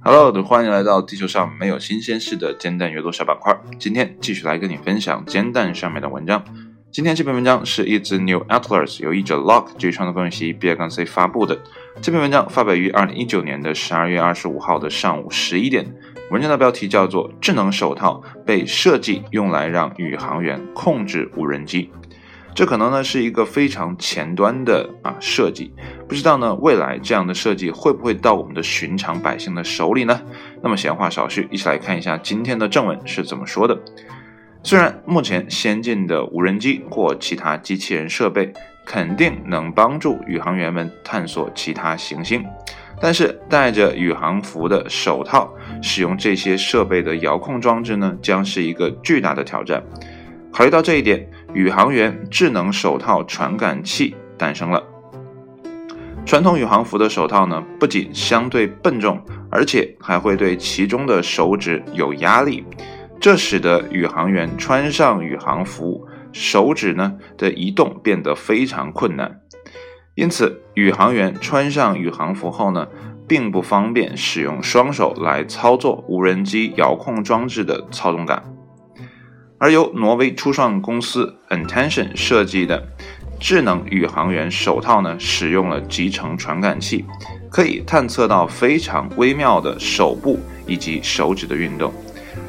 Hello，欢迎来到地球上没有新鲜事的煎蛋阅读小板块。今天继续来跟你分享煎蛋上面的文章。今天这篇文章是一支 New Atlas 由译者 Lock 基于创作分析 B 杠 C 发布的。这篇文章发表于二零一九年的十二月二十五号的上午十一点。文章的标题叫做“智能手套被设计用来让宇航员控制无人机”。这可能呢是一个非常前端的啊设计，不知道呢未来这样的设计会不会到我们的寻常百姓的手里呢？那么闲话少叙，一起来看一下今天的正文是怎么说的。虽然目前先进的无人机或其他机器人设备肯定能帮助宇航员们探索其他行星，但是戴着宇航服的手套使用这些设备的遥控装置呢，将是一个巨大的挑战。考虑到这一点，宇航员智能手套传感器诞生了。传统宇航服的手套呢，不仅相对笨重，而且还会对其中的手指有压力，这使得宇航员穿上宇航服，手指呢的移动变得非常困难。因此，宇航员穿上宇航服后呢，并不方便使用双手来操作无人机遥控装置的操纵杆。而由挪威初创公司 Intention 设计的智能宇航员手套呢，使用了集成传感器，可以探测到非常微妙的手部以及手指的运动，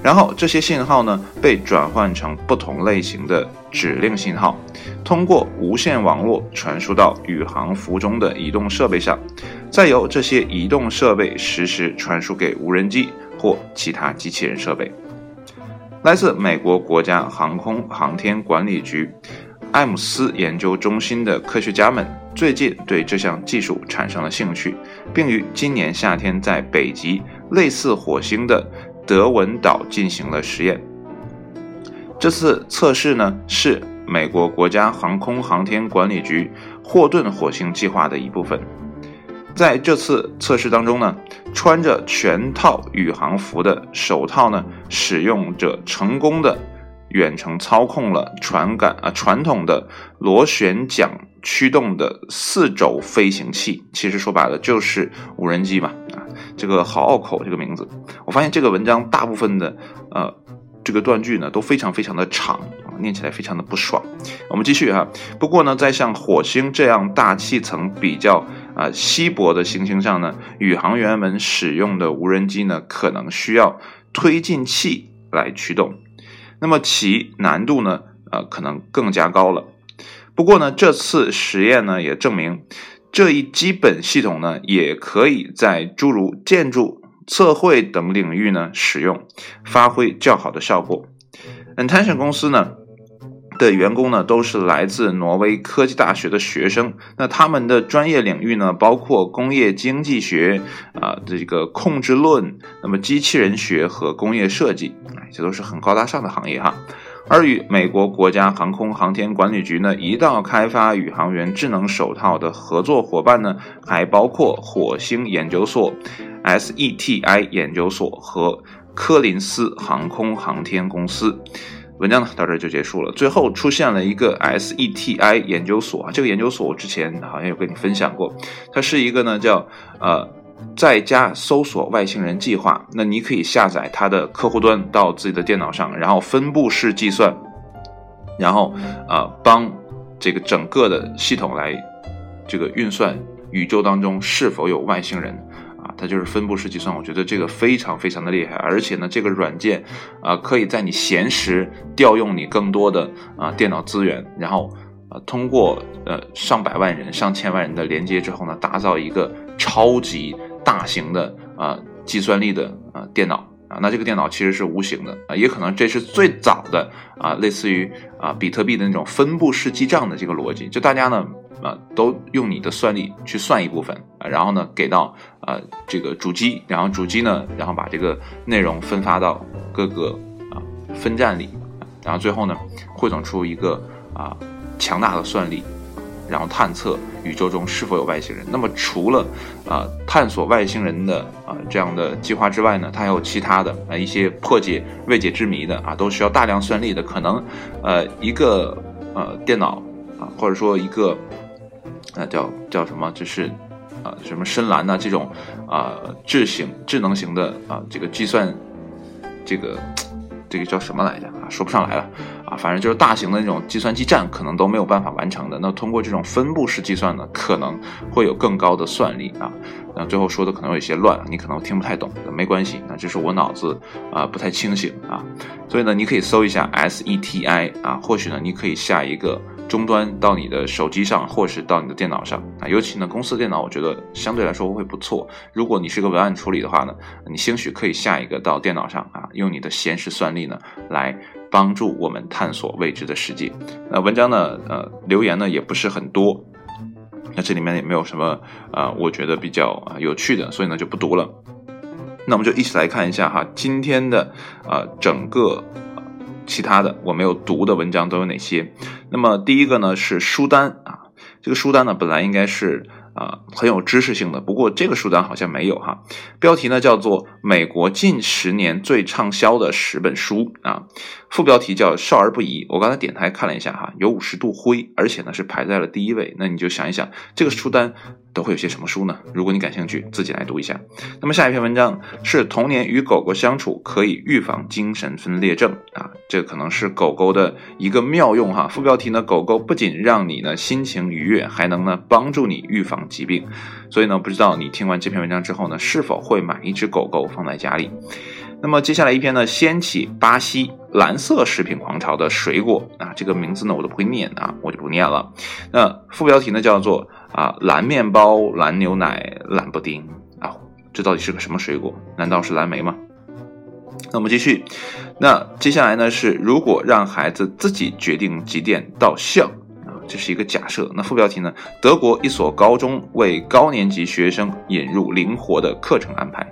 然后这些信号呢被转换成不同类型的指令信号，通过无线网络传输到宇航服中的移动设备上，再由这些移动设备实时传输给无人机或其他机器人设备。来自美国国家航空航天管理局艾姆斯研究中心的科学家们最近对这项技术产生了兴趣，并于今年夏天在北极类似火星的德文岛进行了实验。这次测试呢，是美国国家航空航天管理局霍顿火星计划的一部分。在这次测试当中呢，穿着全套宇航服的手套呢，使用者成功的远程操控了传感啊传统的螺旋桨驱动的四轴飞行器。其实说白了就是无人机嘛啊，这个好拗口这个名字。我发现这个文章大部分的呃这个断句呢都非常非常的长啊，念起来非常的不爽。我们继续哈。不过呢，在像火星这样大气层比较。啊，稀薄的行星上呢，宇航员们使用的无人机呢，可能需要推进器来驱动，那么其难度呢，呃，可能更加高了。不过呢，这次实验呢，也证明这一基本系统呢，也可以在诸如建筑、测绘等领域呢使用，发挥较好的效果。Intention 公司呢。的员工呢，都是来自挪威科技大学的学生。那他们的专业领域呢，包括工业经济学啊，这个控制论，那么机器人学和工业设计，这都是很高大上的行业哈。而与美国国家航空航天管理局呢，一道开发宇航员智能手套的合作伙伴呢，还包括火星研究所、SETI 研究所和科林斯航空航天公司。文章呢到这就结束了。最后出现了一个 SETI 研究所啊，这个研究所我之前好像有跟你分享过，它是一个呢叫呃在家搜索外星人计划。那你可以下载它的客户端到自己的电脑上，然后分布式计算，然后啊帮这个整个的系统来这个运算宇宙当中是否有外星人。它就是分布式计算，我觉得这个非常非常的厉害，而且呢，这个软件啊，可以在你闲时调用你更多的啊电脑资源，然后啊通过呃上百万人、上千万人的连接之后呢，打造一个超级大型的啊计算力的啊电脑啊，那这个电脑其实是无形的啊，也可能这是最早的啊类似于啊比特币的那种分布式记账的这个逻辑，就大家呢。啊，都用你的算力去算一部分啊，然后呢给到啊这个主机，然后主机呢，然后把这个内容分发到各个啊分站里，然后最后呢汇总出一个啊强大的算力，然后探测宇宙中是否有外星人。那么除了啊探索外星人的啊这样的计划之外呢，它还有其他的啊一些破解未解之谜的啊，都需要大量算力的，可能呃一个呃电脑啊或者说一个。那叫叫什么？就是啊什么深蓝呐这种啊智型智能型的啊这个计算这个。这个叫什么来着啊？说不上来了啊，反正就是大型的那种计算机站可能都没有办法完成的。那通过这种分布式计算呢，可能会有更高的算力啊。那最后说的可能有些乱，你可能听不太懂，没关系，那这是我脑子啊不太清醒啊。所以呢，你可以搜一下 SETI 啊，或许呢你可以下一个。终端到你的手机上，或是到你的电脑上啊，尤其呢，公司电脑我觉得相对来说会不错。如果你是个文案处理的话呢，你兴许可以下一个到电脑上啊，用你的闲时算力呢来帮助我们探索未知的世界。那文章呢，呃，留言呢也不是很多，那这里面也没有什么啊，我觉得比较啊有趣的，所以呢就不读了。那我们就一起来看一下哈，今天的啊整个。其他的我没有读的文章都有哪些？那么第一个呢是书单啊，这个书单呢本来应该是啊很有知识性的，不过这个书单好像没有哈。标题呢叫做《美国近十年最畅销的十本书》啊。副标题叫少儿不宜，我刚才点开看了一下哈，有五十度灰，而且呢是排在了第一位。那你就想一想，这个书单都会有些什么书呢？如果你感兴趣，自己来读一下。那么下一篇文章是童年与狗狗相处可以预防精神分裂症啊，这可能是狗狗的一个妙用哈。副标题呢，狗狗不仅让你呢心情愉悦，还能呢帮助你预防疾病。所以呢，不知道你听完这篇文章之后呢，是否会买一只狗狗放在家里？那么接下来一篇呢，掀起巴西蓝色食品狂潮的水果啊，这个名字呢我都不会念啊，我就不念了。那副标题呢叫做啊蓝面包、蓝牛奶、蓝布丁啊，这到底是个什么水果？难道是蓝莓吗？那我们继续，那接下来呢是如果让孩子自己决定几点到校。这是一个假设。那副标题呢？德国一所高中为高年级学生引入灵活的课程安排。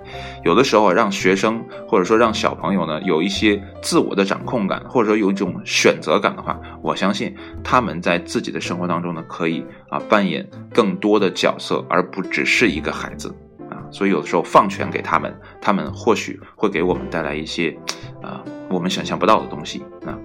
有的时候让学生或者说让小朋友呢有一些自我的掌控感，或者说有一种选择感的话，我相信他们在自己的生活当中呢可以啊扮演更多的角色，而不只是一个孩子啊。所以有的时候放权给他们，他们或许会给我们带来一些啊我们想象不到的东西啊。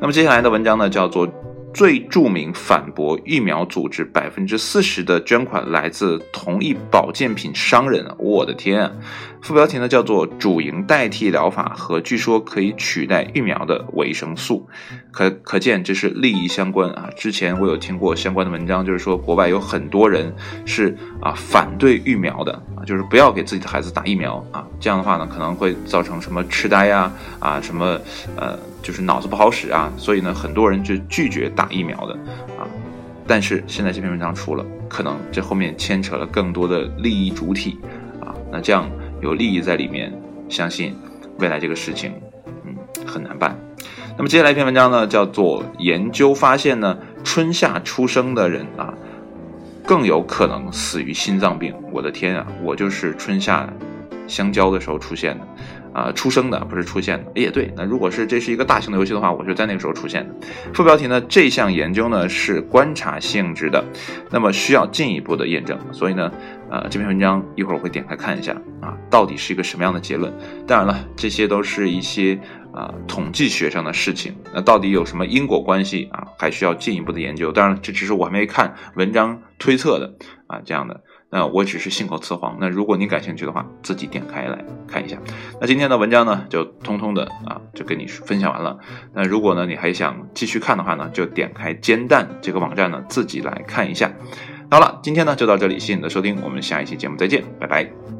那么接下来的文章呢叫做。最著名反驳疫苗组织百分之四十的捐款来自同一保健品商人！我的天啊！副标题呢叫做“主营代替疗法和据说可以取代疫苗的维生素”，可可见这是利益相关啊！之前我有听过相关的文章，就是说国外有很多人是啊反对疫苗的啊，就是不要给自己的孩子打疫苗啊，这样的话呢可能会造成什么痴呆呀啊什么呃就是脑子不好使啊，所以呢很多人就拒绝打疫苗的啊。但是现在这篇文章出了，可能这后面牵扯了更多的利益主体啊，那这样。有利益在里面，相信未来这个事情，嗯，很难办。那么接下来一篇文章呢，叫做研究发现呢，春夏出生的人啊，更有可能死于心脏病。我的天啊，我就是春夏相交的时候出现的。啊，出生的不是出现的，也对。那如果是这是一个大型的游戏的话，我就在那个时候出现的。副标题呢，这项研究呢是观察性质的，那么需要进一步的验证。所以呢，呃，这篇文章一会儿我会点开看一下啊，到底是一个什么样的结论。当然了，这些都是一些啊统计学上的事情，那到底有什么因果关系啊，还需要进一步的研究。当然，这只是我还没看文章推测的啊这样的。那我只是信口雌黄。那如果你感兴趣的话，自己点开来看一下。那今天的文章呢，就通通的啊，就跟你分享完了。那如果呢，你还想继续看的话呢，就点开煎蛋这个网站呢，自己来看一下。好了，今天呢就到这里，谢谢你的收听，我们下一期节目再见，拜拜。